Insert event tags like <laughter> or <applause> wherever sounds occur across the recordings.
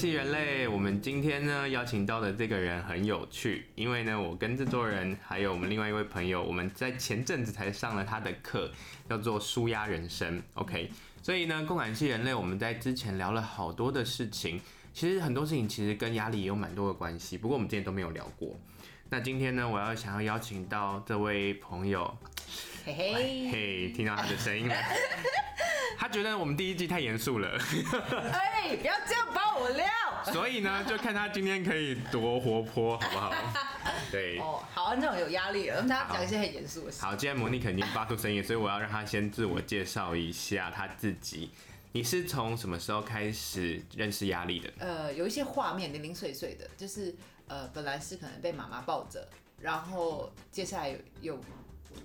系人类，我们今天呢邀请到的这个人很有趣，因为呢我跟制作人还有我们另外一位朋友，我们在前阵子才上了他的课，叫做舒压人生。OK，所以呢共感系人类，我们在之前聊了好多的事情，其实很多事情其实跟压力也有蛮多的关系，不过我们之前都没有聊过。那今天呢，我要想要邀请到这位朋友，嘿嘿嘿，听到他的声音了。<laughs> 他觉得我们第一季太严肃了，哎、欸，不要这样把我撂。所以呢，就看他今天可以多活泼，好不好？<laughs> 对，哦，好，那种有压力了，我们大家讲一些很严肃的事。好，今天模拟肯定发出声音，所以我要让他先自我介绍一下他自己。你是从什么时候开始认识压力的？呃，有一些画面零零碎碎的，就是呃，本来是可能被妈妈抱着，然后接下来有有。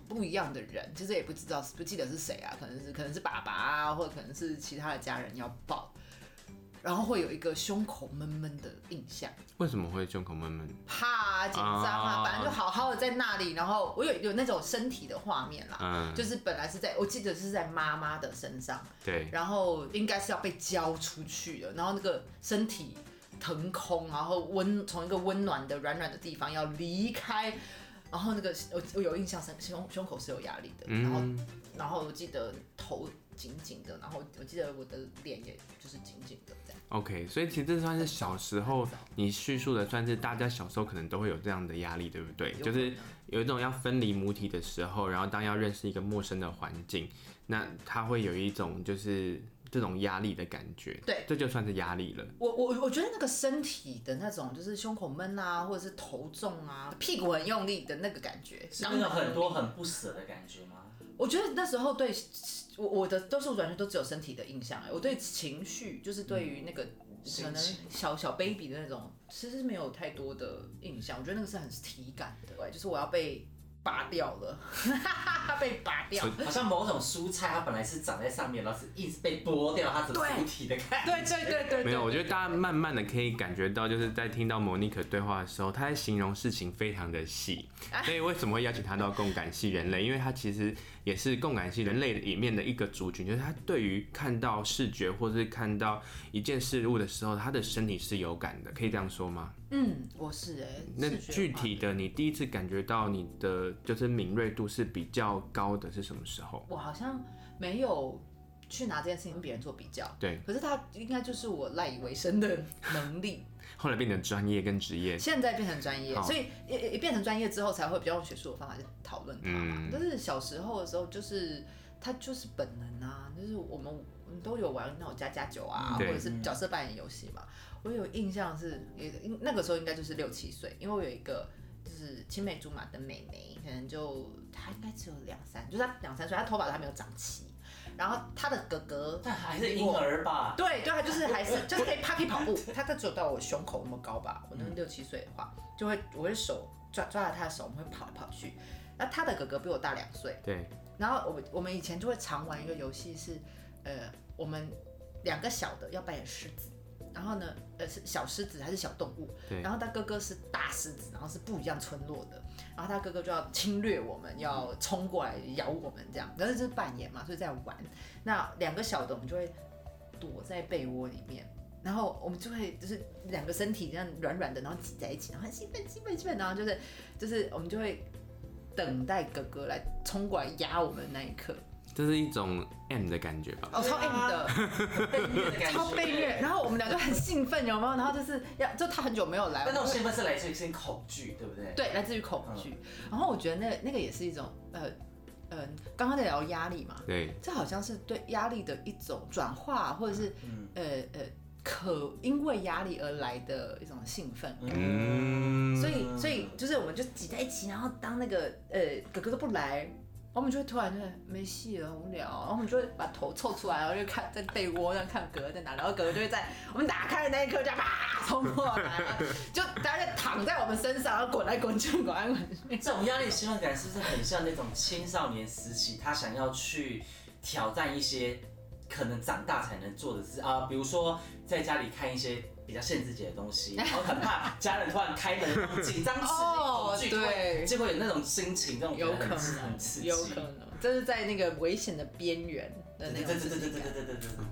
不一样的人，其实也不知道，不记得是谁啊？可能是可能是爸爸啊，或者可能是其他的家人要抱，然后会有一个胸口闷闷的印象。为什么会胸口闷闷？怕紧张啊，反正就好好的在那里。然后我有有那种身体的画面啦，嗯，就是本来是在我记得是在妈妈的身上，对，然后应该是要被交出去的，然后那个身体腾空，然后温从一个温暖的软软的地方要离开。然后那个我我有印象是胸胸口是有压力的，然后、嗯、然后我记得头紧紧的，然后我记得我的脸也就是紧紧的这样。OK，所以其实这算是小时候你叙述的，算是大家小时候可能都会有这样的压力，对不对？就是有一种要分离母体的时候，然后当要认识一个陌生的环境，那他会有一种就是。这种压力的感觉，对，这就算是压力了。我我我觉得那个身体的那种，就是胸口闷啊，或者是头重啊，屁股很用力的那个感觉，是那种很多很不舍的感觉吗？我觉得那时候对我我的都是完全都只有身体的印象哎，我对情绪就是对于那个可能小小 baby 的那种，其实没有太多的印象。我觉得那个是很体感的，对，就是我要被。拔掉了，<laughs> 被拔掉，好像某种蔬菜，它本来是长在上面，然后是一直被剥掉，它整体的感觉。对对对对，没有，我觉得大家慢慢的可以感觉到，就是在听到莫妮可对话的时候，她在形容事情非常的细。所以为什么会邀请她到共感系人类？因为她其实也是共感性人类里面的一个族群，就是他对于看到视觉或是看到一件事物的时候，他的身体是有感的，可以这样说吗？嗯，我是哎。那具体的，你第一次感觉到你的。就是敏锐度是比较高的，是什么时候？我好像没有去拿这件事情跟别人做比较，对。可是它应该就是我赖以为生的能力。<laughs> 后来变成专业跟职业，现在变成专业，所以也也变成专业之后才会比较用学术的方法去讨论它嘛。嗯。但是小时候的时候，就是它就是本能啊，就是我们我们都有玩那种家家酒啊，或者是角色扮演游戏嘛。我有印象是，也那个时候应该就是六七岁，因为我有一个。就是青梅竹马的妹妹，可能就她应该只有两三，就是她两三岁，她头发都还没有长齐。然后他的哥哥，他还是婴儿吧？对对，他就是 <laughs> 还是就是可以，她可以跑步，他他只有到我胸口那么高吧？<laughs> 我那六七岁的话，就会我会手抓抓着他的手，我们会跑来跑去。那他的哥哥比我大两岁，对。然后我们我们以前就会常玩一个游戏是，呃，我们两个小的要扮演狮子。然后呢，呃，是小狮子还是小动物？然后他哥哥是大狮子，然后是不一样村落的。然后他哥哥就要侵略我们，要冲过来咬我们这样。但是这是扮演嘛，所以在玩。那两个小的我们就会躲在被窝里面，然后我们就会就是两个身体这样软软的，然后挤在一起，然后很兴奋兴奋兴奋，然后就是就是我们就会等待哥哥来冲过来压我们那一刻。这是一种 M 的感觉吧？哦，超 M 的，<laughs> 超被虐。然后我们两个很兴奋，有没有？然后就是要，就他很久没有来。那种兴奋是来自于一些恐惧，对不对？对，来自于恐惧。嗯、然后我觉得那那个也是一种，呃呃，刚刚在聊压力嘛，对，这好像是对压力的一种转化，或者是、嗯、呃呃，可因为压力而来的一种兴奋。嗯，所以所以就是我们就挤在一起，然后当那个呃哥哥都不来。我们就会突然就没戏了，无聊，然后我们就会把头凑出来，然后就看在被窝上看哥哥在哪，然后哥哥就会在我们打开的那一刻就啪冲过来，就大家就躺在我们身上，然后滚来滚去，滚来滚去。这种压力兴奋感是不是很像那种青少年时期，他想要去挑战一些可能长大才能做的事啊？比如说在家里看一些。比较限制自己的东西，然后很怕家人突然开门，紧张、刺激、恐惧，对，就会有那种心情，这种有可能，很刺激，有可能，这是在那个危险的边缘。的那种刺激感。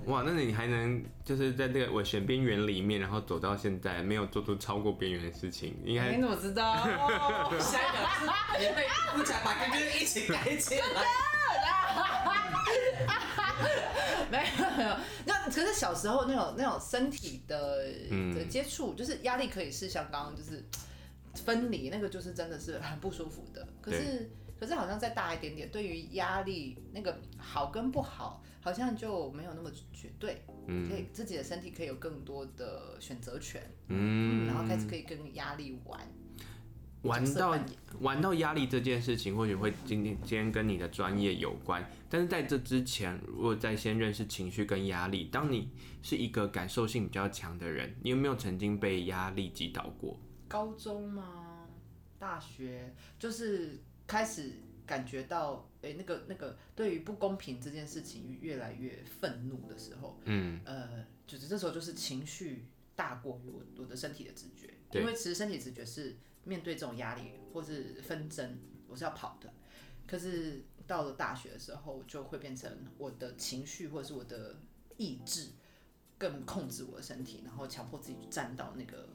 哇，那你还能就是在这个我选边缘里面，然后走到现在，没有做出超过边缘的事情，应该？你怎么知道？<laughs> 下一秒是也被不讲把跟跟一起改起来。<laughs> 没有没有，那可是小时候那种那种身体的的接触，就是压力可以是像刚刚就是分离，那个就是真的是很不舒服的。可是可是好像再大一点点，对于压力那个好跟不好，好像就没有那么绝对。嗯，可以自己的身体可以有更多的选择权。嗯，然后开始可以跟压力玩。玩到玩到压力这件事情，或许会今天今天跟你的专业有关，但是在这之前，如果在先认识情绪跟压力，当你是一个感受性比较强的人，你有没有曾经被压力击倒过？高中吗？大学就是开始感觉到，哎、欸，那个那个对于不公平这件事情越来越愤怒的时候，嗯，呃，就是这时候就是情绪大过于我我的身体的直觉，对因为其实身体直觉是。面对这种压力或是纷争，我是要跑的。可是到了大学的时候，就会变成我的情绪或者是我的意志更控制我的身体，然后强迫自己站到那个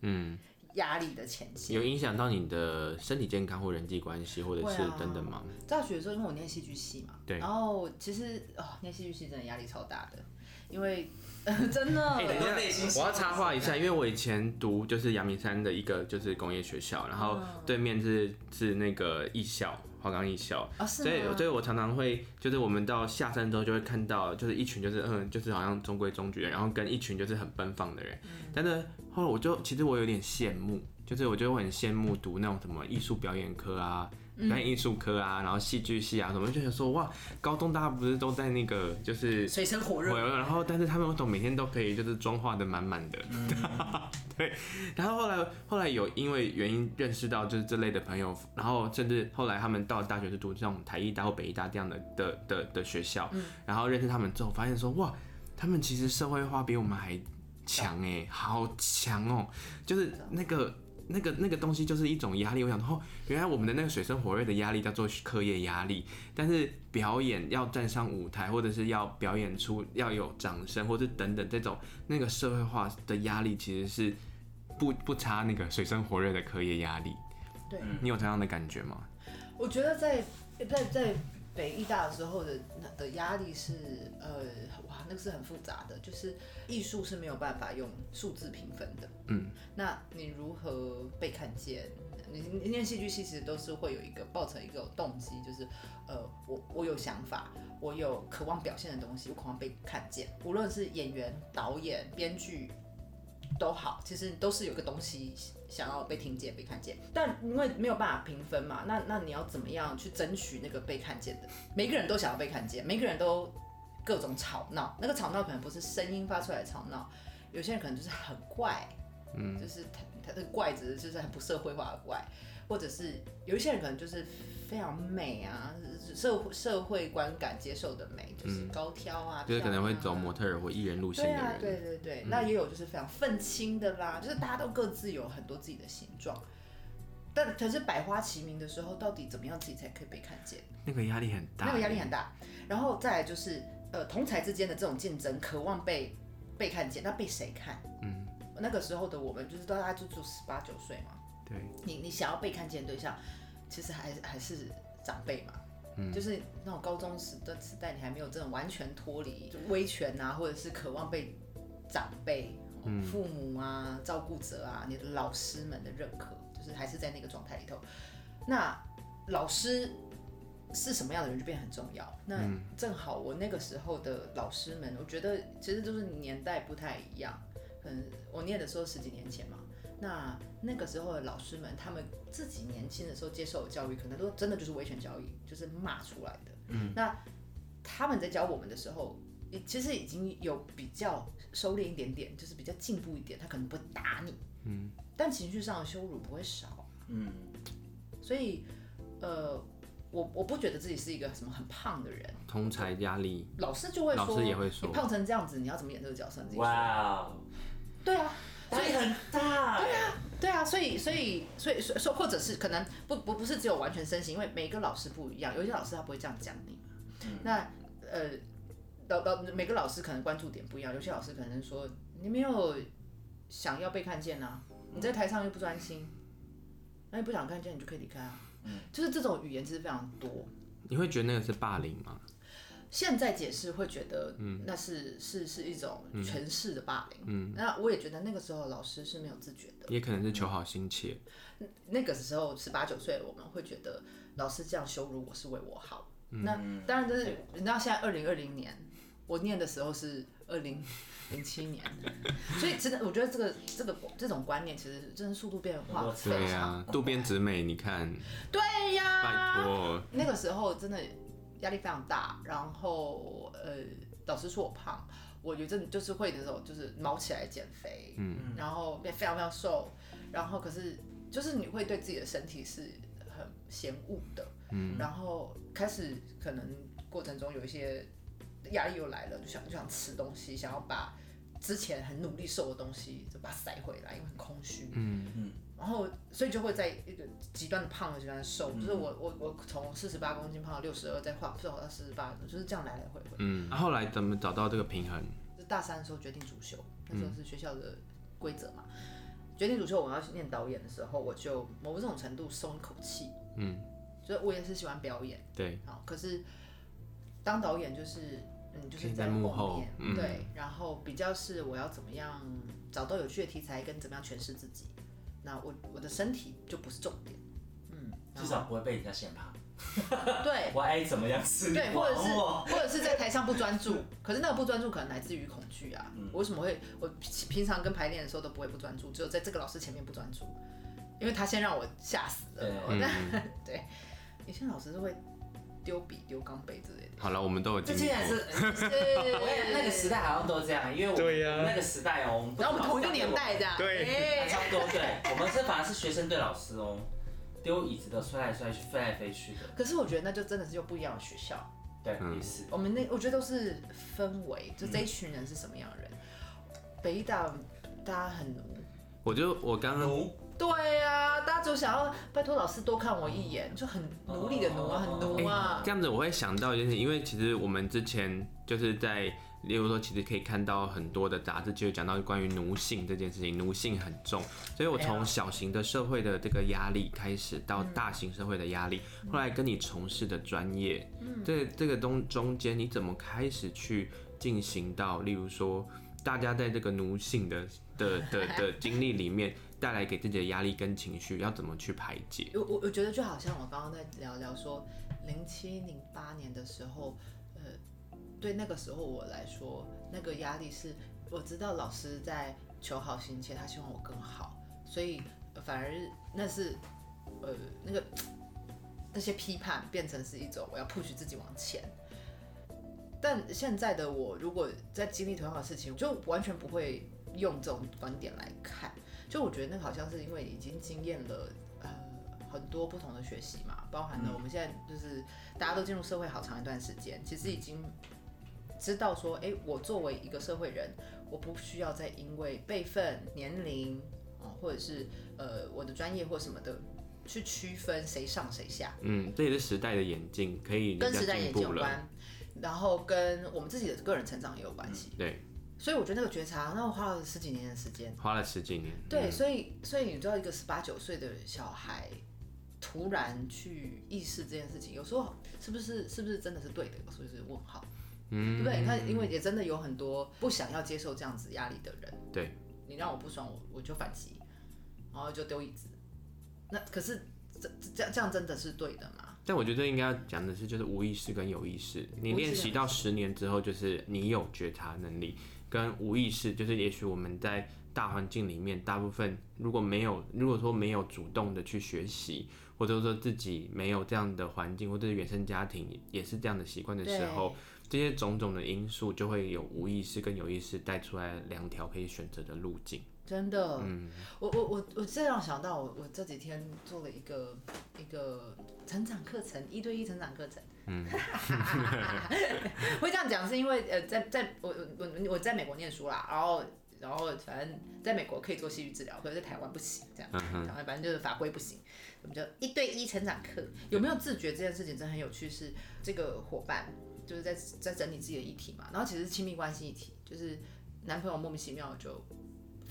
嗯压力的前线。有影响到你的身体健康或人际关系，或者是等等吗？大学的时候，因为我念戏剧系嘛，对，然后其实哦，念戏剧系真的压力超大的，因为。<laughs> 真的，欸、等一下，我要插话一下，因为我以前读就是阳明山的一个就是工业学校，然后对面是是那个艺校，华冈艺校，哦、所以所以我常常会就是我们到下山之后就会看到就是一群就是嗯就是好像中规中矩的，然后跟一群就是很奔放的人，嗯、但是后来我就其实我有点羡慕，就是我就会很羡慕读那种什么艺术表演科啊。表演艺术科啊，然后戏剧系啊，什么就想说哇，高中大家不是都在那个就是水深火热，然后但是他们为什么每天都可以就是妆化的满满的？嗯、<laughs> 对，然后后来后来有因为原因认识到就是这类的朋友，然后甚至后来他们到了大学是读这种台艺大或北艺大这样的的的的学校，嗯、然后认识他们之后，发现说哇，他们其实社会化比我们还强哎，好强哦，就是那个。那个那个东西就是一种压力，我想哦，原来我们的那个水深火热的压力叫做课业压力，但是表演要站上舞台，或者是要表演出要有掌声，或者等等这种那个社会化的压力，其实是不不差那个水深火热的课业压力。对，你有这样的感觉吗？我觉得在在在北艺大的时候的的压力是呃。那个是很复杂的，就是艺术是没有办法用数字评分的。嗯，那你如何被看见？你念戏剧系其实都是会有一个抱成一个动机，就是呃，我我有想法，我有渴望表现的东西，我渴望被看见。无论是演员、导演、编剧都好，其实都是有个东西想要被听见、被看见。但因为没有办法评分嘛，那那你要怎么样去争取那个被看见的？每个人都想要被看见，每个人都。各种吵闹，那个吵闹可能不是声音发出来的吵闹，有些人可能就是很怪，嗯，就是他他的怪只是就是很不社会化的怪，或者是有一些人可能就是非常美啊，社社会观感接受的美，就是高挑啊，就是可能会走模特儿或艺人路线的人，对啊，对对对，嗯、那也有就是非常愤青的啦，就是大家都各自有很多自己的形状，但可是百花齐鸣的时候，到底怎么样自己才可以被看见？那个压力很大，那个压力很大，然后再来就是。呃，同才之间的这种竞争，渴望被被看见，那被谁看？嗯，那个时候的我们，就是大家就就十八九岁嘛。对，你你想要被看见的对象，其实还还是长辈嘛。嗯，就是那种高中时的时代，你还没有这种完全脱离威权啊，或者是渴望被长辈、父母啊、照顾者啊、你的老师们的认可，就是还是在那个状态里头。那老师。是什么样的人就变很重要。那正好我那个时候的老师们，我觉得其实就是年代不太一样。嗯，我念的时候十几年前嘛。那那个时候的老师们，他们自己年轻的时候接受的教育，可能都真的就是威权教育，就是骂出来的。嗯。那他们在教我们的时候，其实已经有比较收敛一点点，就是比较进步一点。他可能不会打你。嗯。但情绪上的羞辱不会少。嗯。所以，呃。我我不觉得自己是一个什么很胖的人，通才压力，老师就会说，老师也会说，你胖成这样子，你要怎么演这个角色？哇，Wow. 对啊，所以很大，对啊，对啊，所以所以所以说，或者是可能不不不是只有完全身形，因为每个老师不一样，有些老师他不会这样讲你，嗯、那呃，老老每个老师可能关注点不一样，有些老师可能说你没有想要被看见呐、啊，你在台上又不专心，那你不想看见你就可以离开啊。嗯，就是这种语言其实非常多。你会觉得那个是霸凌吗？现在解释会觉得，嗯那是、嗯、是是一种权势的霸凌。嗯，那我也觉得那个时候老师是没有自觉的，也可能是求好心切。嗯、那个时候十八九岁，我们会觉得老师这样羞辱我是为我好。嗯、那当然就是，你知道现在二零二零年，我念的时候是二零零七年，所以真的我觉得这个这个这种观念其实真的速度变化非常快。对呀，渡边直美，你看。对呀。拜托。那个时候真的。压力非常大，然后呃，老师说我胖，我觉得就是会那种就是毛起来减肥，嗯，然后变非常非常瘦，然后可是就是你会对自己的身体是很嫌恶的，嗯，然后开始可能过程中有一些压力又来了，就想就想吃东西，想要把之前很努力瘦的东西就把它塞回来，因为很空虚，嗯嗯。然后，所以就会在一个极端的胖和极端的瘦，嗯、就是我我我从四十八公斤胖到六十二，再胖瘦到四十八，就是这样来来回回。嗯，后来怎么找到这个平衡？就大三的时候决定主修，那时候是学校的规则嘛。嗯、决定主修，我要去念导演的时候，我就某种程度松一口气。嗯，所以我也是喜欢表演。对。好，可是当导演就是嗯，就是在幕后对，然后比较是我要怎么样找到有趣的题材，跟怎么样诠释自己。那我我的身体就不是重点，嗯，至少不会被人家嫌胖。<laughs> 对，我爱怎么样吃？对，或者是或者是在台上不专注，可是那个不专注可能来自于恐惧啊。我为什么会我平常跟排练的时候都不会不专注，只有在这个老师前面不专注，因为他先让我吓死了。<laughs> 对，以前老师是会。丢笔、丢钢杯之类的。好了，我们都有经历过。这竟然是，<laughs> 我也那个时代好像都这样，因为我们那个时代哦，然后我们同一个年代这样。对，差不多。对，我们是反而是学生对老师哦，丢椅子的摔来摔去、飞来飞去的。可是我觉得那就真的是又不一样的学校。对，也是。我们那我觉得都是氛围，就这一群人是什么样的人。北艺大大家很奴。我就我刚刚。对呀、啊，大家就想要拜托老师多看我一眼，就很努力的努啊，很努啊、欸。这样子我会想到就是，因为其实我们之前就是在，例如说，其实可以看到很多的杂志，就有讲到关于奴性这件事情，奴性很重。所以我从小型的社会的这个压力开始，到大型社会的压力，后来跟你从事的专业，这这个东中间你怎么开始去进行到，例如说，大家在这个奴性的的的的经历里面。带来给自己的压力跟情绪要怎么去排解？我我我觉得就好像我刚刚在聊聊说，零七零八年的时候，呃，对那个时候我来说，那个压力是我知道老师在求好心切，他希望我更好，所以反而那是呃那个那些批判变成是一种我要 push 自己往前。但现在的我，如果在经历同样的事情，就完全不会用这种观点来看。就我觉得那个好像是因为已经经验了呃很多不同的学习嘛，包含了我们现在就是大家都进入社会好长一段时间，其实已经知道说，哎，我作为一个社会人，我不需要再因为辈分、年龄啊，或者是呃我的专业或什么的去区分谁上谁下。嗯，这也是时代的眼镜，可以跟时代眼镜有关，然后跟我们自己的个人成长也有关系。嗯，对。所以我觉得那个觉察，那我花了十几年的时间，花了十几年。对，所以所以你知道，一个十八九岁的小孩突然去意识这件事情，有时候是不是是不是真的是对的？有时候是问号，嗯，对不对？你看，因为也真的有很多不想要接受这样子压力的人。对，你让我不爽，我我就反击，然后就丢椅子。那可是这这样这样真的是对的吗？但我觉得应该要讲的是，就是无意识跟有意识。你练习到十年之后，就是你有觉察能力。跟无意识，就是也许我们在大环境里面，大部分如果没有，如果说没有主动的去学习，或者说自己没有这样的环境，或者是原生家庭也是这样的习惯的时候，这些种种的因素就会有无意识跟有意识带出来两条可以选择的路径。真的，嗯，我我我我这样想到，我我这几天做了一个一个成长课程，一对一成长课程。嗯，<laughs> 会这样讲是因为呃，在在我我我在美国念书啦，然后然后反正在美国可以做戏剧治疗，可是在台湾不行，这样，台湾反正就是法规不行，我们就一对一成长课。有没有自觉这件事情真的很有趣？是这个伙伴就是在在整理自己的议题嘛。然后其实亲密关系议题，就是男朋友莫名其妙就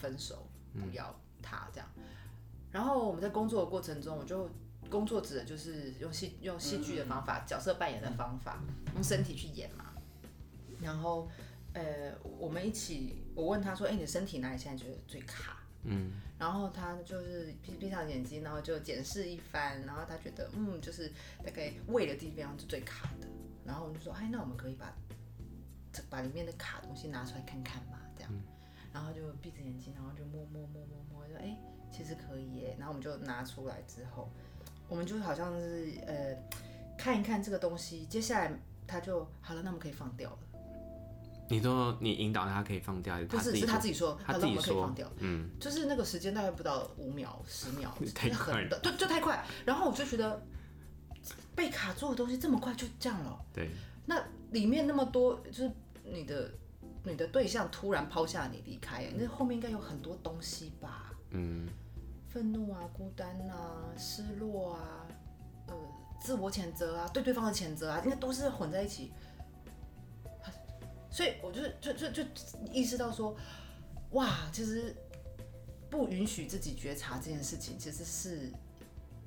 分手，不要他这样。嗯、然后我们在工作的过程中，我就工作指的就是用戏用戏剧的方法，嗯、角色扮演的方法，用身体去演嘛。然后呃，我们一起，我问他说：“哎、欸，你的身体哪里现在觉得最卡？”嗯，然后他就是闭闭上眼睛，然后就检视一番，然后他觉得嗯，就是大概胃的地方是最卡的，然后我们就说，哎，那我们可以把这把里面的卡东西拿出来看看嘛，这样，嗯、然后就闭着眼睛，然后就摸摸摸摸摸，就，哎，其实可以耶，然后我们就拿出来之后，我们就好像是呃看一看这个东西，接下来他就好了，那我们可以放掉了。你说你引导他可以放掉，不是，是他自己说，他自己说可以放掉，嗯，就是那个时间大概不到五秒、十秒，<laughs> 太快的，对，就太快。然后我就觉得被卡住的东西这么快就这样了，对。那里面那么多，就是你的你的对象突然抛下你离开，那后面应该有很多东西吧？嗯，愤怒啊，孤单啊，失落啊，呃，自我谴责啊，对对方的谴责啊，应该都是混在一起。所以我就就就就意识到说，哇，其实不允许自己觉察这件事情，其实是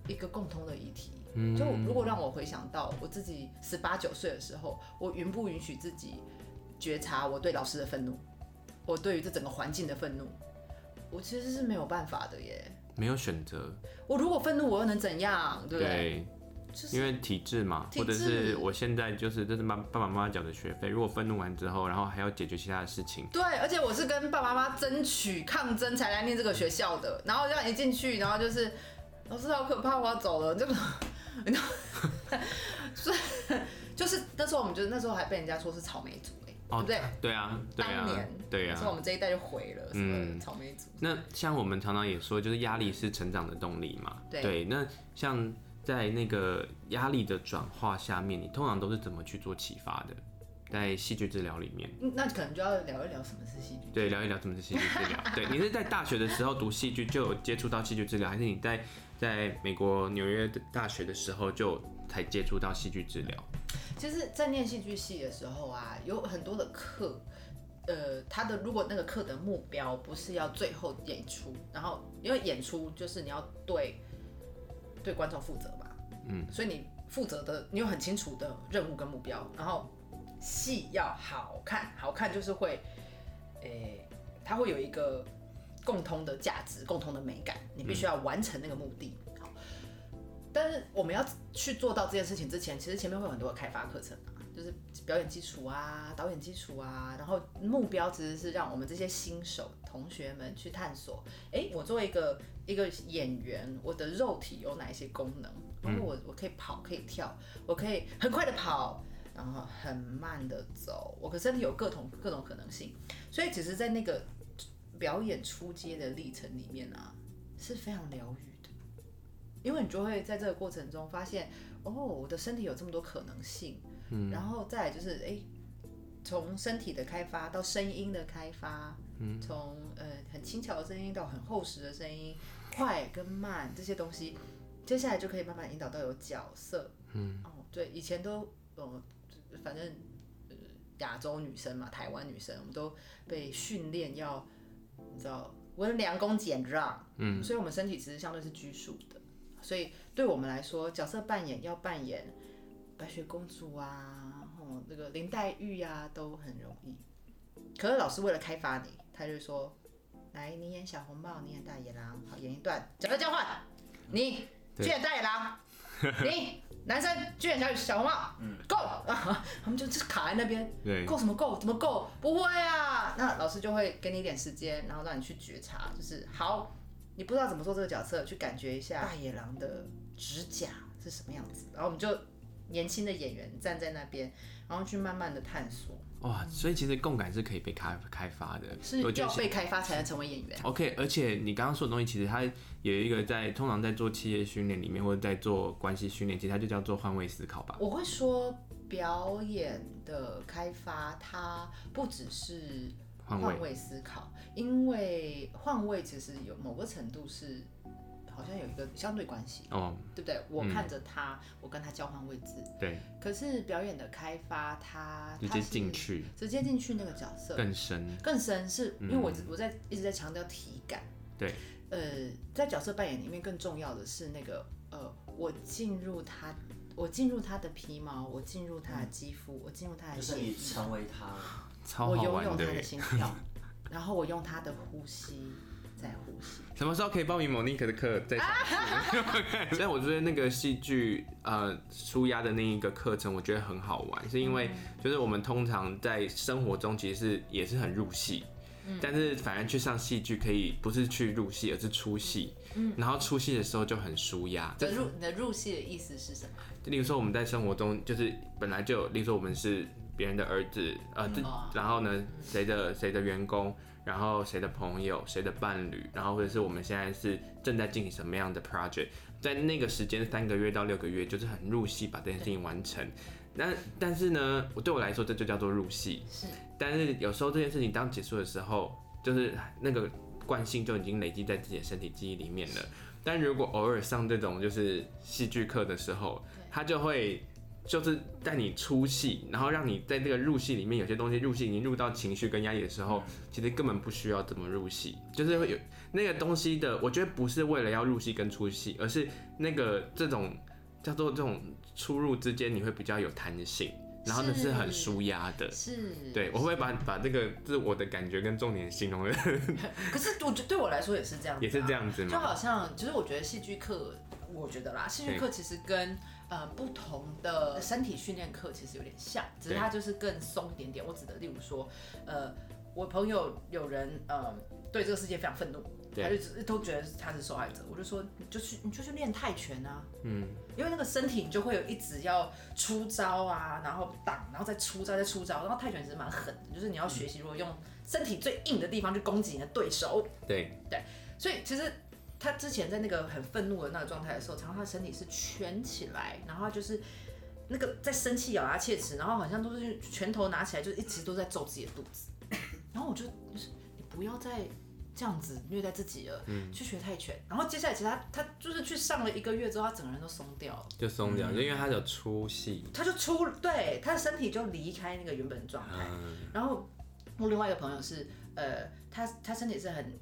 一个共通的议题。嗯，就如果让我回想到我自己十八九岁的时候，我允不允许自己觉察我对老师的愤怒，我对于这整个环境的愤怒，我其实是没有办法的耶。没有选择。我如果愤怒，我又能怎样？对不对？对因为体制嘛，或者是我现在就是这是妈爸爸妈妈缴的学费，如果愤怒完之后，然后还要解决其他的事情。对，而且我是跟爸爸妈妈争取抗争才来念这个学校的，然后这样一进去，然后就是老师好可怕，我要走了，这个，<laughs> 所以 <laughs> 就是那时候我们觉得那时候还被人家说是草莓族哦、对不对？对啊，对啊，当年对啊，所以我们这一代就毁了，什么草莓族。那像我们常常也说，就是压力是成长的动力嘛，对，对，那像。在那个压力的转化下面，你通常都是怎么去做启发的？在戏剧治疗里面，那可能就要聊一聊什么是戏剧。对，聊一聊什么是戏剧治疗。<laughs> 对，你是在大学的时候读戏剧就有接触到戏剧治疗，还是你在在美国纽约的大学的时候就才接触到戏剧治疗？其实，在念戏剧系的时候啊，有很多的课，呃，他的如果那个课的目标不是要最后演出，然后因为演出就是你要对。对观众负责嘛，嗯，所以你负责的，你有很清楚的任务跟目标，然后戏要好看，好看就是会，诶，它会有一个共通的价值，共通的美感，你必须要完成那个目的。好，但是我们要去做到这件事情之前，其实前面会有很多的开发课程啊，就是表演基础啊，导演基础啊，然后目标其实是让我们这些新手同学们去探索，诶，我作为一个。一个演员，我的肉体有哪一些功能？因为我我可以跑，可以跳，我可以很快的跑，然后很慢的走，我可身体有各种各种可能性。所以，其实，在那个表演出街的历程里面啊，是非常疗愈的，因为你就会在这个过程中发现，哦，我的身体有这么多可能性。嗯，然后再来就是，哎，从身体的开发到声音的开发，嗯，从呃很轻巧的声音到很厚实的声音。快跟慢这些东西，接下来就可以慢慢引导到有角色。嗯，哦，对，以前都，呃，反正，呃，亚洲女生嘛，台湾女生，我们都被训练要，你知道，温良恭俭让。嗯，所以我们身体其实相对是拘束的。所以对我们来说，角色扮演要扮演白雪公主啊，哦，那个林黛玉啊，都很容易。可是老师为了开发你，他就说。来，你演小红帽，你演大野狼，好，演一段角色交换。你去演大野狼，<laughs> 你男生去演小小红帽，嗯，Go 啊，<laughs> 他们就卡在那边，对，Go 什么 Go？怎么 Go？不会啊，那老师就会给你一点时间，然后让你去觉察，就是好，你不知道怎么做这个角色，去感觉一下大野狼的指甲是什么样子，然后我们就年轻的演员站在那边，然后去慢慢的探索。哇，所以其实共感是可以被开开发的，是要被开发才能成为演员。OK，而且你刚刚说的东西，其实它有一个在通常在做企业训练里面，或者在做关系训练，其实它就叫做换位思考吧。我会说表演的开发，它不只是换位思考，因为换位其实有某个程度是好像有一个相对关系，哦，对不对？我看着他，嗯、我跟他交换位置，对。可是表演的开发，他直接进去，直接进去那个角色更深，更深，是因为我我在一直在强调体感，对。呃，在角色扮演里面，更重要的是那个呃，我进入他，我进入他的皮毛，我进入他的肌肤，我进入他的就是你成为他，超我拥有他的心跳，然后我用他的呼吸在呼吸。什么时候可以报名 Monique 的课？在 <laughs> 所以我觉得那个戏剧呃舒压的那一个课程，我觉得很好玩，是因为就是我们通常在生活中其实是也是很入戏。但是反而去上戏剧可以不是去入戏，而是出戏。嗯，然后出戏的时候就很舒压。就入你的入戏的意思是什么？就例如说我们在生活中就是本来就有，例如说我们是别人的儿子，呃，这、然后呢谁的谁的员工，然后谁的朋友，谁的伴侣，然后或者是我们现在是正在进行什么样的 project，在那个时间三个月到六个月，就是很入戏把这件事情完成。那但是呢，我对我来说这就叫做入戏。是。但是有时候这件事情当结束的时候，就是那个惯性就已经累积在自己的身体记忆里面了。但如果偶尔上这种就是戏剧课的时候，他就会就是带你出戏，然后让你在这个入戏里面有些东西入戏已经入到情绪跟压力的时候，其实根本不需要这么入戏，就是会有那个东西的。我觉得不是为了要入戏跟出戏，而是那个这种叫做这种。出入之间你会比较有弹性，然后呢是很舒压的，是，对，我会把把这个自我的感觉跟重点形容的。可是我觉得对我来说也是这样子，也是这样子嘛？就好像其实我觉得戏剧课，我觉得啦，戏剧课其实跟呃不同的身体训练课其实有点像，只是它就是更松一点点。我指的例如说，呃，我朋友有人呃对这个世界非常愤怒。他就都觉得他是受害者，我就说你就去你就去练泰拳啊，嗯，因为那个身体你就会有一直要出招啊，然后挡，然后再出招再出招，然后泰拳其实蛮狠的，就是你要学习如果用身体最硬的地方去攻击你的对手，对。对，所以其实他之前在那个很愤怒的那个状态的时候，常常他身体是蜷起来，然后就是那个在生气咬牙切齿，然后好像都是拳头拿起来就一直都在揍自己的肚子，<laughs> 然后我就就是你不要再。这样子虐待自己了，嗯，去学泰拳，然后接下来其实他他就是去上了一个月之后，他整个人都松掉了，就松掉，就、嗯、因为他有出戏，他就出，对，他的身体就离开那个原本的状态。嗯、然后我另外一个朋友是，呃，他他身体是很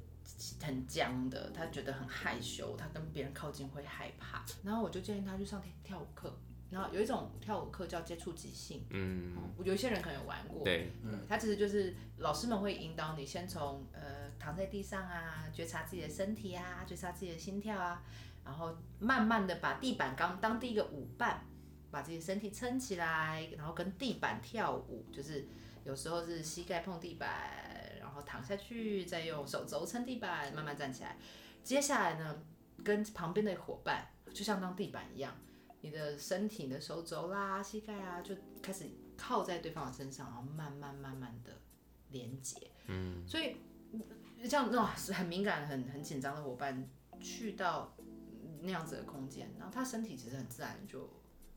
很僵的，他觉得很害羞，他跟别人靠近会害怕。然后我就建议他去上跳舞课。然后有一种跳舞课叫接触即兴，嗯，有一些人可能有玩过，对，嗯，他其实就是老师们会引导你先从呃躺在地上啊，觉察自己的身体啊，觉察自己的心跳啊，然后慢慢的把地板刚当第一个舞伴，把自己的身体撑起来，然后跟地板跳舞，就是有时候是膝盖碰地板，然后躺下去，再用手肘撑地板，慢慢站起来。接下来呢，跟旁边的伙伴就像当地板一样。你的身体、你的手肘啦、膝盖啊，就开始靠在对方的身上，然后慢慢慢慢的连接。嗯，所以像那种很敏感、很很紧张的伙伴，去到那样子的空间，然后他身体其实很自然就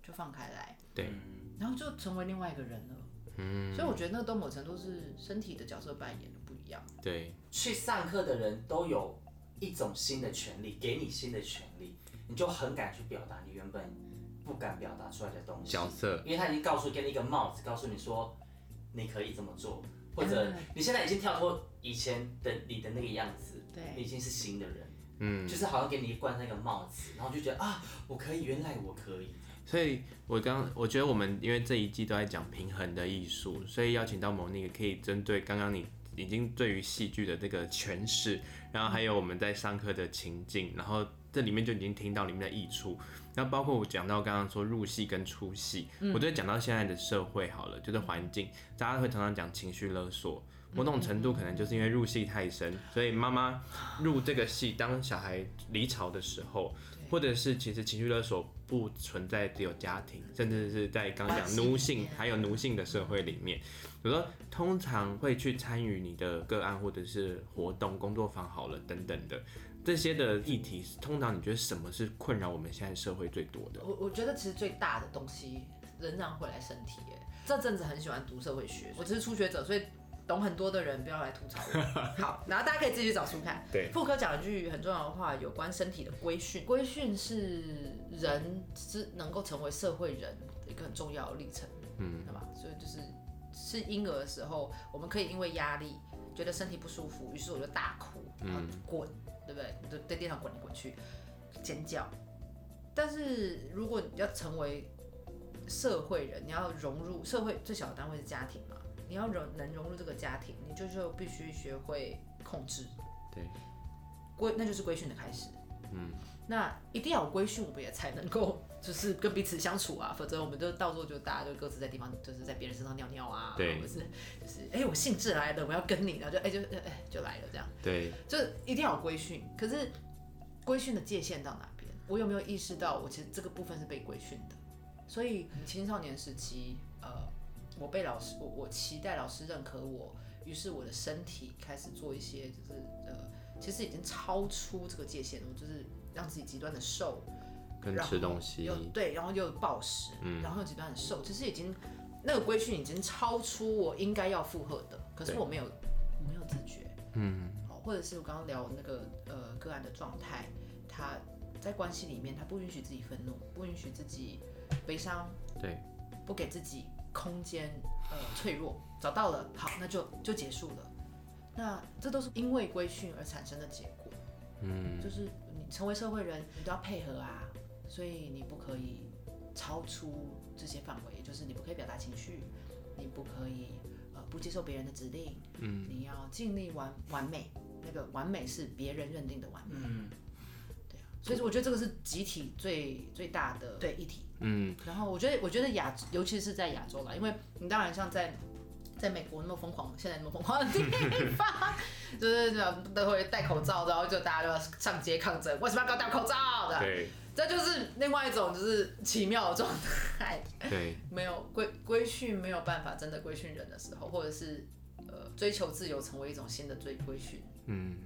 就放开来，对，然后就成为另外一个人了。嗯，所以我觉得那个都某程度是身体的角色扮演的不一样。对，去上课的人都有一种新的权利，给你新的权利，你就很敢去表达你原本。不敢表达出来的东西，角色，因为他已经告诉给你一个帽子，告诉你说你可以这么做，或者你现在已经跳脱以前的你的那个样子，对，你已经是新的人，嗯，就是好像给你一冠那个帽子，然后就觉得啊，我可以，原来我可以。所以我刚我觉得我们因为这一季都在讲平衡的艺术，所以邀请到 Monique 可以针对刚刚你已经对于戏剧的这个诠释，然后还有我们在上课的情境，然后这里面就已经听到里面的益处。那包括我讲到刚刚说入戏跟出戏，嗯、我觉得讲到现在的社会好了，就是环境，大家会常常讲情绪勒索，某种程度可能就是因为入戏太深，所以妈妈入这个戏，当小孩离巢的时候，或者是其实情绪勒索不存在只有家庭，甚至是在刚刚讲奴性还有奴性的社会里面，比如说通常会去参与你的个案或者是活动、工作坊好了等等的。这些的议题，通常你觉得什么是困扰我们现在社会最多的？我我觉得其实最大的东西仍然会来身体。哎，这阵子很喜欢读社会学，我只是初学者，所以懂很多的人不要来吐槽我。<laughs> 好，然后大家可以自己去找书看。对，傅科讲一句很重要的话，有关身体的规训。规训是人是能够成为社会人的一个很重要的历程。嗯，对吧？所以就是是婴儿的时候，我们可以因为压力觉得身体不舒服，于是我就大哭，然后滚，对不对？就在地上滚来滚去，尖叫。但是如果你要成为社会人，你要融入社会，最小的单位是家庭嘛。你要融能融入这个家庭，你就就必须学会控制。对，规那就是规训的开始。嗯，那一定要有规训，我们也才能够就是跟彼此相处啊，否则我们就到时候就大家就各自在地方，就是在别人身上尿尿啊，对，或者是就是哎、欸、我兴致来了，我要跟你，然后就哎、欸、就哎、欸、就来了这样。对，就一定要有规训。可是规训的界限到哪边？我有没有意识到我其实这个部分是被规训的？所以青少年时期，呃，我被老师，我我期待老师认可我，于是我的身体开始做一些，就是呃，其实已经超出这个界限，我就是让自己极端的瘦，跟吃东西，又对，然后又暴食，嗯，然后又极端的瘦，其实已经那个规训已经超出我应该要负荷的，可是我没有，我没有自觉，嗯，好或者是我刚刚聊那个呃个案的状态，他在关系里面，他不允许自己愤怒，不允许自己。悲伤，对，不给自己空间，呃，脆弱，找到了，好，那就就结束了。那这都是因为规训而产生的结果。嗯，就是你成为社会人，你都要配合啊，所以你不可以超出这些范围，就是你不可以表达情绪，你不可以呃不接受别人的指令，嗯，你要尽力完完美，那个完美是别人认定的完美。嗯，对啊，所以说我觉得这个是集体最最大的对议题。嗯，然后我觉得，我觉得亚，尤其是在亚洲啦，因为你当然像在，在美国那么疯狂，现在那么疯狂的地方，<laughs> 就是都会戴口罩，然后就大家都要上街抗争，为什么要搞戴口罩的？对，这就是另外一种就是奇妙的状态。对，<laughs> 没有规规训没有办法真的规训人的时候，或者是呃追求自由成为一种新的追规训。嗯，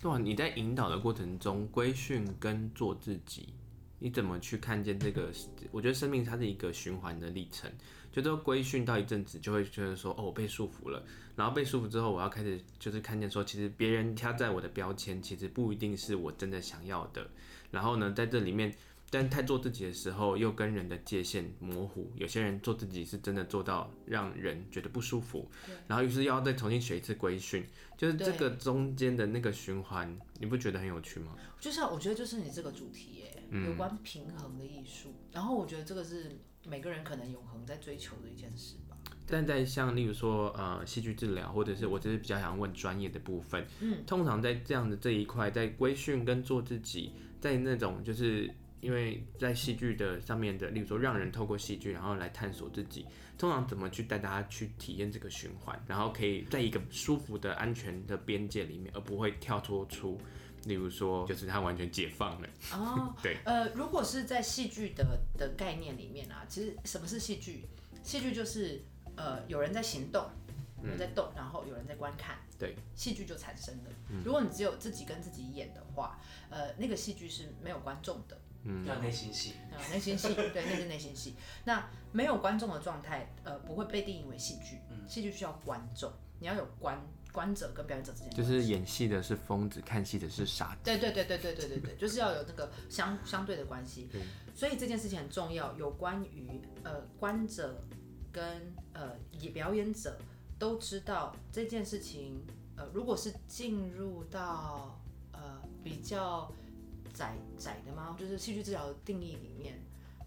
对啊，你在引导的过程中，规训跟做自己。你怎么去看见这个？我觉得生命它是一个循环的历程，就都规训到一阵子，就会觉得说，哦，我被束缚了。然后被束缚之后，我要开始就是看见说，其实别人贴在我的标签，其实不一定是我真的想要的。然后呢，在这里面，但太做自己的时候，又跟人的界限模糊。有些人做自己是真的做到让人觉得不舒服，然后于是又要再重新学一次规训，就是这个中间的那个循环，你不觉得很有趣吗？就是我觉得就是你这个主题耶。有关平衡的艺术，然后我觉得这个是每个人可能永恒在追求的一件事吧。但在像例如说呃戏剧治疗，或者是我只是比较想问专业的部分，嗯，通常在这样的这一块，在规训跟做自己，在那种就是因为在戏剧的上面的，例如说让人透过戏剧然后来探索自己，通常怎么去带大家去体验这个循环，然后可以在一个舒服的安全的边界里面，而不会跳脱出。例如说，就是他完全解放了。哦，<laughs> 对，呃，如果是在戏剧的的概念里面啊，其实什么是戏剧？戏剧就是呃，有人在行动，有人在动，嗯、然后有人在观看，对，戏剧就产生了。嗯、如果你只有自己跟自己演的话，呃，那个戏剧是没有观众的，嗯，叫内心戏，啊，内心戏，对，那是内心戏。那没有观众的状态，呃，不会被定义为戏剧。戏剧需要观众，你要有观。观者跟表演者之间，就是演戏的是疯子，看戏的是傻子。对对对对对对对对，就是要有那个相相对的关系。对所以这件事情很重要，有关于呃观者跟呃表演者都知道这件事情。呃，如果是进入到呃比较窄窄的吗？就是戏剧治疗的定义里面，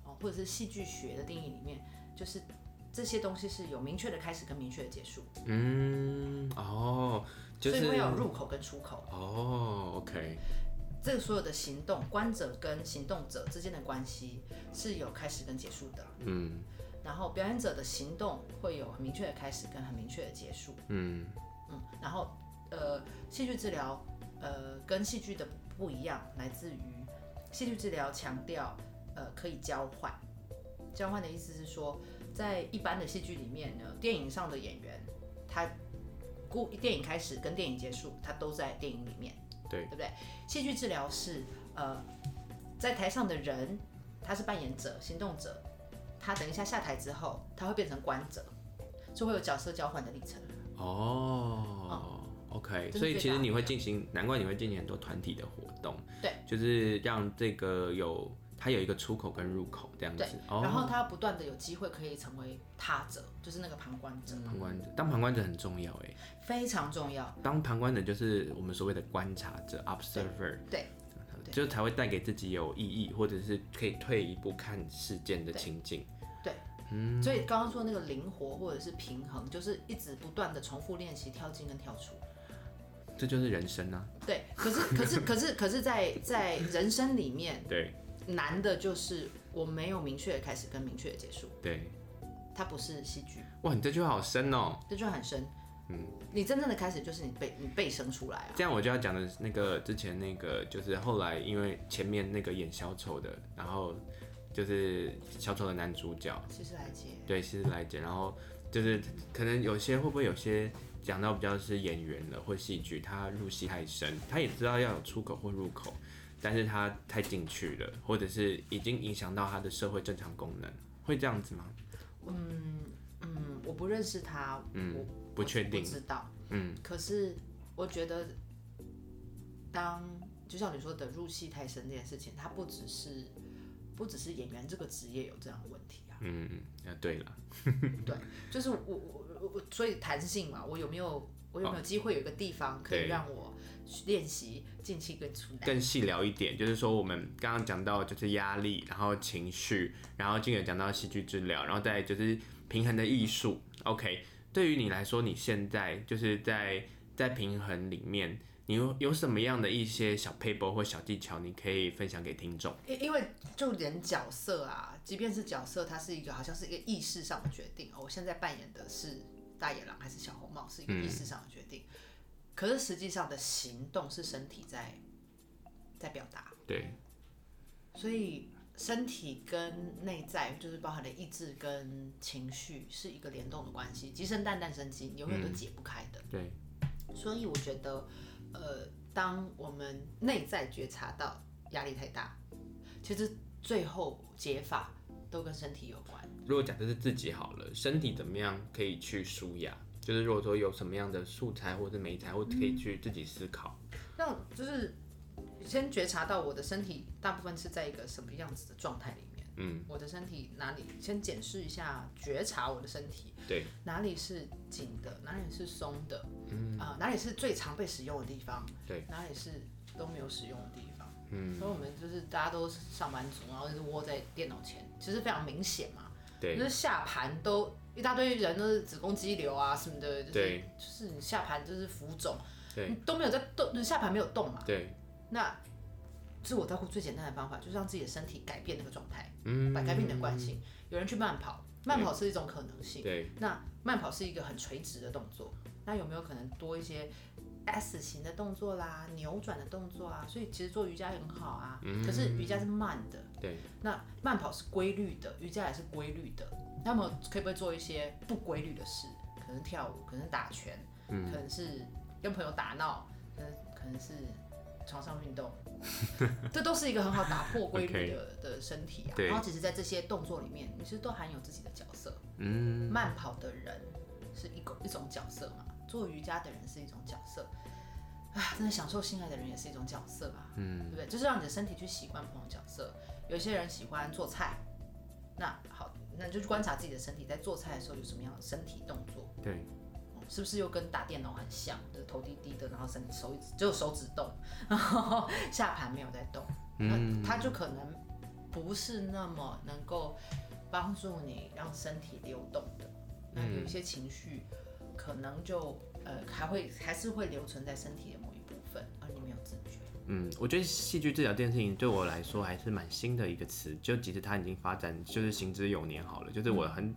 哦，或者是戏剧学的定义里面，就是。这些东西是有明确的开始跟明确的结束。嗯，哦，就是、所以会有入口跟出口。哦，OK。这个所有的行动，观者跟行动者之间的关系是有开始跟结束的。嗯。然后表演者的行动会有很明确的开始跟很明确的结束。嗯嗯。然后呃，戏剧治疗呃跟戏剧的不一样，来自于戏剧治疗强调呃可以交换。交换的意思是说。在一般的戏剧里面呢，电影上的演员，他故电影开始跟电影结束，他都在电影里面，对，对不对？戏剧治疗是呃，在台上的人，他是扮演者、行动者，他等一下下台之后，他会变成观者，就会有角色交换的历程。哦、嗯、，OK，所以其实你会进行，难怪你会进行很多团体的活动，对，就是让这个有它有一个出口跟入口这样子，然后它不断的有机会可以成为他者，就是那个旁观者，旁观者当旁观者很重要哎，非常重要，当旁观者就是我们所谓的观察者 （observer），对。就才会带给自己有意义，或者是可以退一步看事件的情境。对，对嗯，所以刚刚说那个灵活或者是平衡，就是一直不断的重复练习跳进跟跳出。这就是人生啊。对，可是可是可是可是在在人生里面，对，难的就是我没有明确的开始跟明确的结束。对，它不是戏剧。哇，你这句话好深哦。这句话很深。嗯，你真正的开始就是你被你被生出来啊。这样我就要讲的那个之前那个，就是后来因为前面那个演小丑的，然后就是小丑的男主角，其实来接。对，其实来接。然后就是可能有些会不会有些讲到比较是演员的或戏剧，他入戏太深，他也知道要有出口或入口，但是他太进去了，或者是已经影响到他的社会正常功能，会这样子吗？嗯嗯，我不认识他，嗯。我不确定，不知道。嗯，可是我觉得，当就像你说的入戏太深这件事情，它不只是不只是演员这个职业有这样的问题啊。嗯嗯，啊对了，对，就是我我我所以弹性嘛，我有没有我有没有机会有一个地方可以让我练习进气跟出来？更细聊一点，就是说我们刚刚讲到就是压力，然后情绪，然后进而讲到戏剧治疗，然后再就是平衡的艺术。OK。对于你来说，你现在就是在在平衡里面，你有有什么样的一些小 paper 或小技巧，你可以分享给听众？因因为就连角色啊，即便是角色，它是一个好像是一个意识上的决定。我现在扮演的是大野狼还是小红帽，是一个意识上的决定。嗯、可是实际上的行动是身体在在表达。对，所以。身体跟内在就是包含的意志跟情绪是一个联动的关系，鸡生蛋，蛋生鸡，永远都解不开的。嗯、对，所以我觉得，呃，当我们内在觉察到压力太大，其实最后解法都跟身体有关。如果假设是自己好了，身体怎么样可以去舒压？就是如果说有什么样的素材或者美材，或可以去自己思考。那、嗯、就是。先觉察到我的身体大部分是在一个什么样子的状态里面，嗯，我的身体哪里？先检视一下，觉察我的身体，对，哪里是紧的，哪里是松的，嗯啊、呃，哪里是最常被使用的地方，对，哪里是都没有使用的地方，嗯，所以我们就是大家都是上班族，然后就是窝在电脑前，其实非常明显嘛，对，就是下盘都一大堆人都是子宫肌瘤啊什么的，就是对就是你下盘就是浮肿，对，都没有在动，就下盘没有动嘛，对。那，自我照顾最简单的方法，就是让自己的身体改变那个状态，嗯，改变你的惯性。有人去慢跑，慢跑是一种可能性。对。那慢跑是一个很垂直的动作，那有没有可能多一些 S 型的动作啦，扭转的动作啊？所以其实做瑜伽也很好啊。嗯。可是瑜伽是慢的。对。那慢跑是规律的，瑜伽也是规律的。那么可不可以做一些不规律的事？可能跳舞，可能打拳，嗯，可能是跟朋友打闹，可能可能是。床上运动，<laughs> 这都是一个很好打破规律的 <laughs> 的身体啊。然后，其实，在这些动作里面，你其实都含有自己的角色。嗯，慢跑的人是一个一种角色嘛，做瑜伽的人是一种角色，啊，真的享受性爱的人也是一种角色吧。嗯，对不对？就是让你的身体去习惯不同角色。有些人喜欢做菜，那好，那就去观察自己的身体，在做菜的时候有什么样的身体动作。对。是不是又跟打电脑很像？就是头低低的，然后身手只有手指动，然后下盘没有在动，嗯，那它就可能不是那么能够帮助你让身体流动的。那有一些情绪，可能就呃还会还是会留存在身体的某一部分，而你没有自觉。嗯，我觉得戏剧治疗这件事情对我来说还是蛮新的一个词，就其实它已经发展就是行之有年好了，就是我很。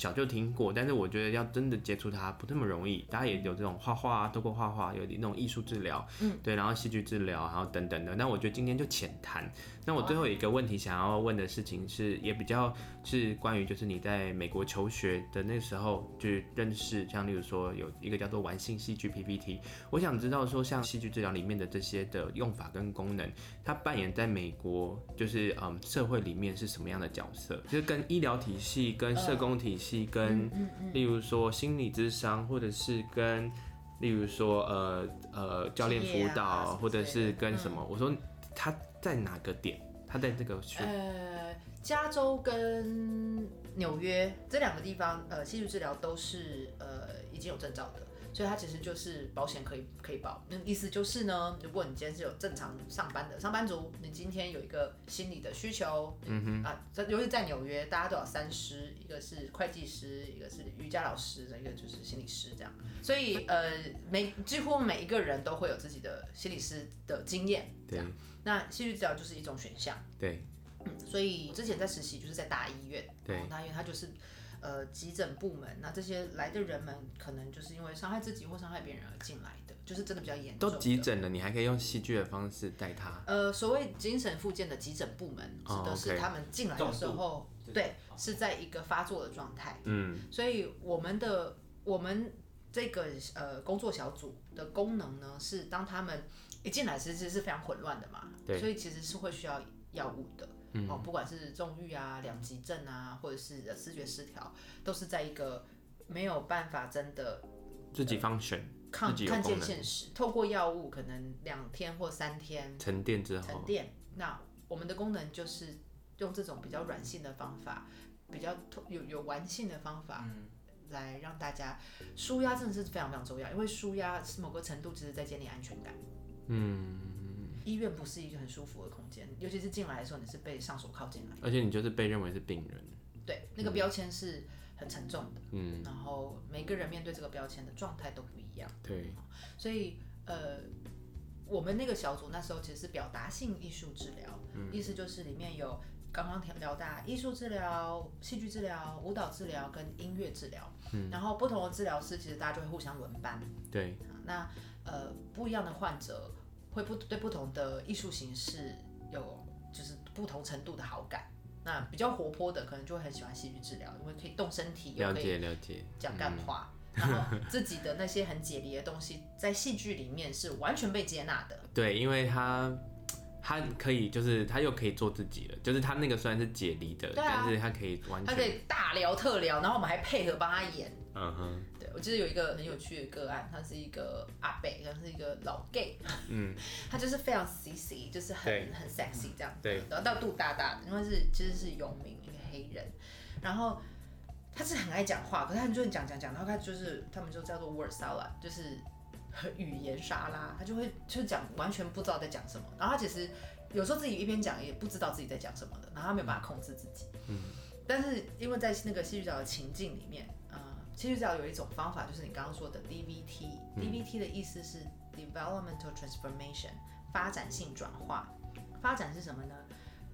小就听过，但是我觉得要真的接触它不那么容易。大家也有这种画画啊，透过画画有点那种艺术治疗，嗯，对，然后戏剧治疗，然后等等的。那我觉得今天就浅谈。那我最后一个问题想要问的事情是，也比较是关于就是你在美国求学的那时候就认识，像例如说有一个叫做玩性戏剧 PPT，我想知道说像戏剧治疗里面的这些的用用法跟功能，它扮演在美国就是嗯社会里面是什么样的角色？就是跟医疗体系、跟社工体系、跟例如说心理智商，或者是跟例如说呃呃教练辅导，或者是跟什么？我说他在哪个点？他在这个区呃加州跟纽约这两个地方，呃戏剧治疗都是呃已经有证照的。所以它其实就是保险可以可以保，那意思就是呢，如果你今天是有正常上班的上班族，你今天有一个心理的需求，嗯哼啊，在尤其在纽约，大家都有三师，一个是会计师，一个是瑜伽老师，一个就是心理师这样。所以呃，每几乎每一个人都会有自己的心理师的经验，这样。那戏剧治疗就是一种选项，对，嗯，所以之前在实习就是在大医院，对，大医院它就是。呃，急诊部门，那这些来的人们可能就是因为伤害自己或伤害别人而进来的，就是真的比较严重。都急诊了，你还可以用戏剧的方式带他。呃，所谓精神复健的急诊部门，指的是他们进来的时候，对，是在一个发作的状态。嗯，所以我们的我们这个呃工作小组的功能呢，是当他们一进来时，其实是非常混乱的嘛，对，所以其实是会需要药物的。嗯、哦，不管是重郁啊、两极症啊，或者是视觉失调，都是在一个没有办法真的自己 function、看看见现实，透过药物可能两天或三天沉淀之后沉淀。那我们的功能就是用这种比较软性的方法，比较有有玩性的方法，来让大家舒压，真的是非常非常重要，因为舒压是某个程度，其实在建立安全感。嗯。医院不是一个很舒服的空间，尤其是进来的时候，你是被上手铐进来，而且你就是被认为是病人。对，那个标签是很沉重的。嗯，然后每个人面对这个标签的状态都不一样。对，所以呃，我们那个小组那时候其实是表达性艺术治疗，嗯、意思就是里面有刚刚聊到艺术治疗、戏剧治疗、舞蹈治疗跟音乐治疗。嗯，然后不同的治疗师其实大家就会互相轮班。对，那呃不一样的患者。会不对不同的艺术形式有就是不同程度的好感，那比较活泼的可能就会很喜欢戏剧治疗，因为可以动身体，了解了解，讲干话，嗯、然后自己的那些很解离的东西，在戏剧里面是完全被接纳的。对，因为他他可以就是他又可以做自己了，就是他那个虽然是解离的，啊、但是他可以完全他可以大聊特聊，然后我们还配合帮他演。嗯哼。我记得有一个很有趣的个案，他是一个阿伯，他是一个老 gay，嗯，他就是非常 sexy，就是很很 sexy 这样，对，然后到肚大大的，因为是其实是游民一个黑人，然后他是很爱讲话，可是他就会讲讲讲，然后他就是他们就叫做 word salad，就是语言沙拉，他就会就讲完全不知道在讲什么，然后他其实有时候自己一边讲也不知道自己在讲什么的，然后他没有办法控制自己，嗯，但是因为在那个戏剧角的情境里面。其实只要有一种方法，就是你刚刚说的 DVT、嗯。DVT 的意思是 Developmental Transformation，发展性转化。发展是什么呢？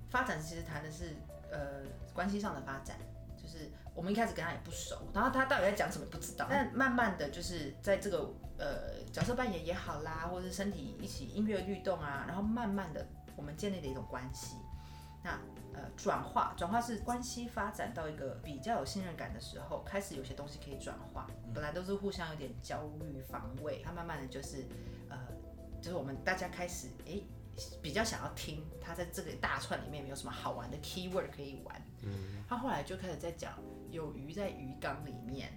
发展其实谈的是呃关系上的发展，就是我们一开始跟他也不熟，然后他到底在讲什么不知道，但慢慢的就是在这个呃角色扮演也好啦，或者是身体一起音乐律动啊，然后慢慢的我们建立了一种关系。那呃，转化，转化是关系发展到一个比较有信任感的时候，开始有些东西可以转化。本来都是互相有点焦虑防卫，他慢慢的就是，呃，就是我们大家开始哎、欸，比较想要听他在这个大串里面有什么好玩的 keyword 可以玩。嗯，他后来就开始在讲有鱼在鱼缸里面，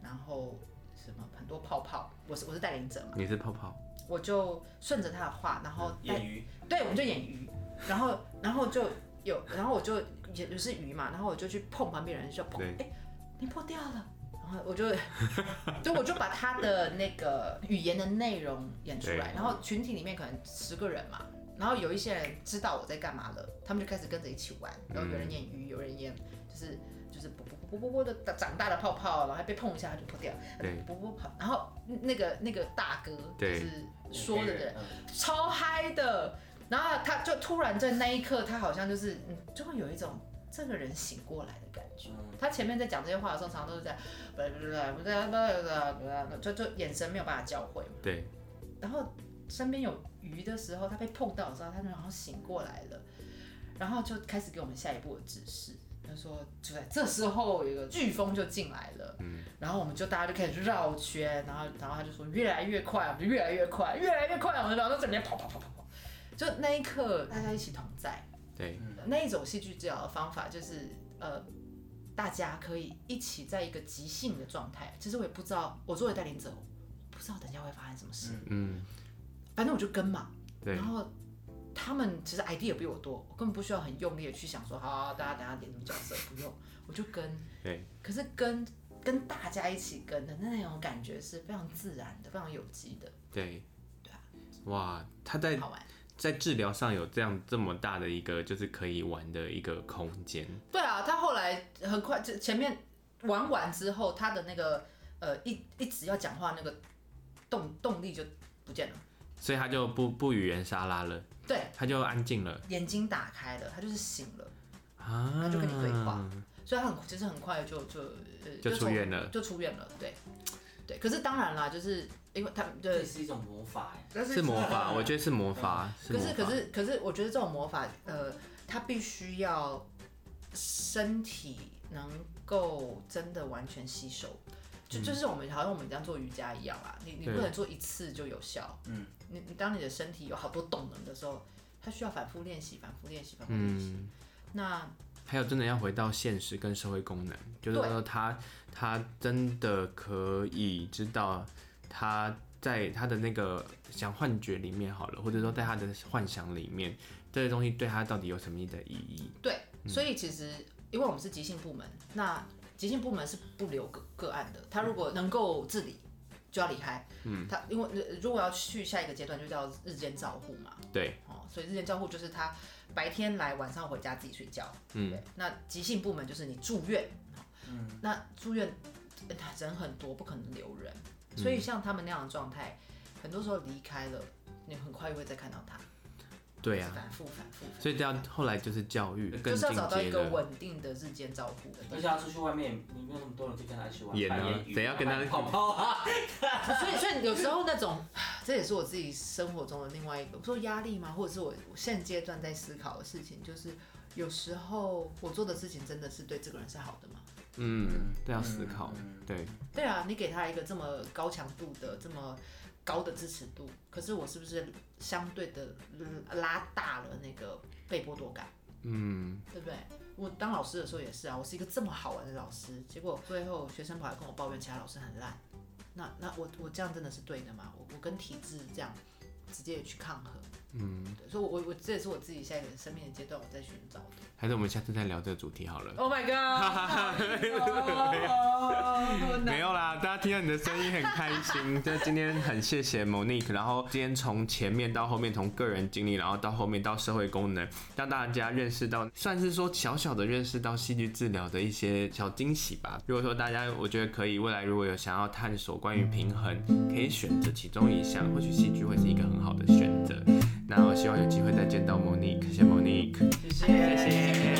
然后什么很多泡泡。我是我是带领者嘛，你是泡泡，我就顺着他的话，然后演鱼，对，我们就演鱼，然后然后就。有，然后我就也就是鱼嘛，然后我就去碰旁边人，就碰，哎对，你破掉了，然后我就，<laughs> 就我就把他的那个语言的内容演出来，然后群体里面可能十个人嘛，然后有一些人知道我在干嘛了，他们就开始跟着一起玩，然后有人演鱼，有人演就是就是啵啵啵啵啵的长大的泡泡，然后还被碰一下他就破掉，对，啵啵跑，然后那个那个大哥就是说的人，对超嗨的。然后他就突然在那一刻，他好像就是，嗯，就会有一种这个人醒过来的感觉。他前面在讲这些话的时候，常常都是在，就就眼神没有办法交汇嘛。对。然后身边有鱼的时候，他被碰到的时候，他就好像醒过来了，然后就开始给我们下一步的指示。他说就在这时候，有一个飓风就进来了，嗯，然后我们就大家就开始绕圈，然后然后他就说越来越快，我们就越来越快，越来越快，我们然后在这边跑跑跑跑跑。就那一刻大家一起同在。对，那一种戏剧治疗的方法就是呃，大家可以一起在一个即兴的状态。其实我也不知道，我作为带领者，不知道等下会发生什么事。嗯，反正我就跟嘛。对。然后他们其实 idea 比我多，我根本不需要很用力的去想说，好，大家等下点什么角色，不用，我就跟。对。可是跟跟大家一起跟的那种感觉是非常自然的，非常有机的。对。对啊。哇，他在。好玩。在治疗上有这样这么大的一个就是可以玩的一个空间。对啊，他后来很快就前面玩完之后，他的那个呃一一直要讲话那个动动力就不见了，所以他就不不语言沙拉了。对，他就安静了，眼睛打开了，他就是醒了啊，他就跟你对话，所以他很其实很快就就呃就出院了，就出院了，对对。可是当然啦，就是。因为他对，这是一种魔法哎，是魔法，我觉得是魔法。可是可是可是，我觉得这种魔法，呃，它必须要身体能够真的完全吸收，就就是我们好像我们这样做瑜伽一样啊，你你不能做一次就有效，嗯，你你当你的身体有好多动能的时候，它需要反复练习，反复练习，反复练习。那还有真的要回到现实跟社会功能，就是说他他真的可以知道。他在他的那个想幻觉里面好了，或者说在他的幻想里面，这些东西对他到底有什么的意义？对，所以其实因为我们是急性部门，那急性部门是不留个个案的。他如果能够自理，就要离开。嗯，他因为如果要去下一个阶段，就叫日间照护嘛。对，哦，所以日间照护就是他白天来，晚上回家自己睡觉。嗯，对。那急性部门就是你住院，嗯，那住院人很多，不可能留人。所以像他们那样的状态，很多时候离开了，你很快又会再看到他。对啊，反复反复。所以这样后来就是教育，就是要找到一个稳定的日间照顾。而且他出去外面，你没有那么多人可以跟他一起玩。演啊，怎样跟他泡泡啊？<laughs> 所以所以有时候那种，<sighs> 这也是我自己生活中的另外一个，说压力吗？或者是我现阶段在思考的事情，就是有时候我做的事情真的是对这个人是好的吗？嗯，都要思考，嗯、对。对啊，你给他一个这么高强度的、这么高的支持度，可是我是不是相对的拉大了那个被剥夺感？嗯，对不对？我当老师的时候也是啊，我是一个这么好玩的老师，结果最后学生跑来跟我抱怨其他老师很烂，那那我我这样真的是对的吗？我我跟体制这样直接去抗衡。嗯，对，所以我，我我这也是我自己下一个生命的阶段，我在寻找的。还是我们下次再聊这个主题好了。Oh my god！<laughs> 没有啦，大家听到你的声音很开心。就 <laughs> 今天很谢谢 Monique，然后今天从前面到后面，从个人经历，然后到后面到社会功能，让大家认识到，算是说小小的认识到戏剧治疗的一些小惊喜吧。如果说大家，我觉得可以，未来如果有想要探索关于平衡，可以选择其中一项，或许戏剧会是一个很好的选择。那我希望有机会再见到 Monique，谢谢 Monique，谢谢。谢谢。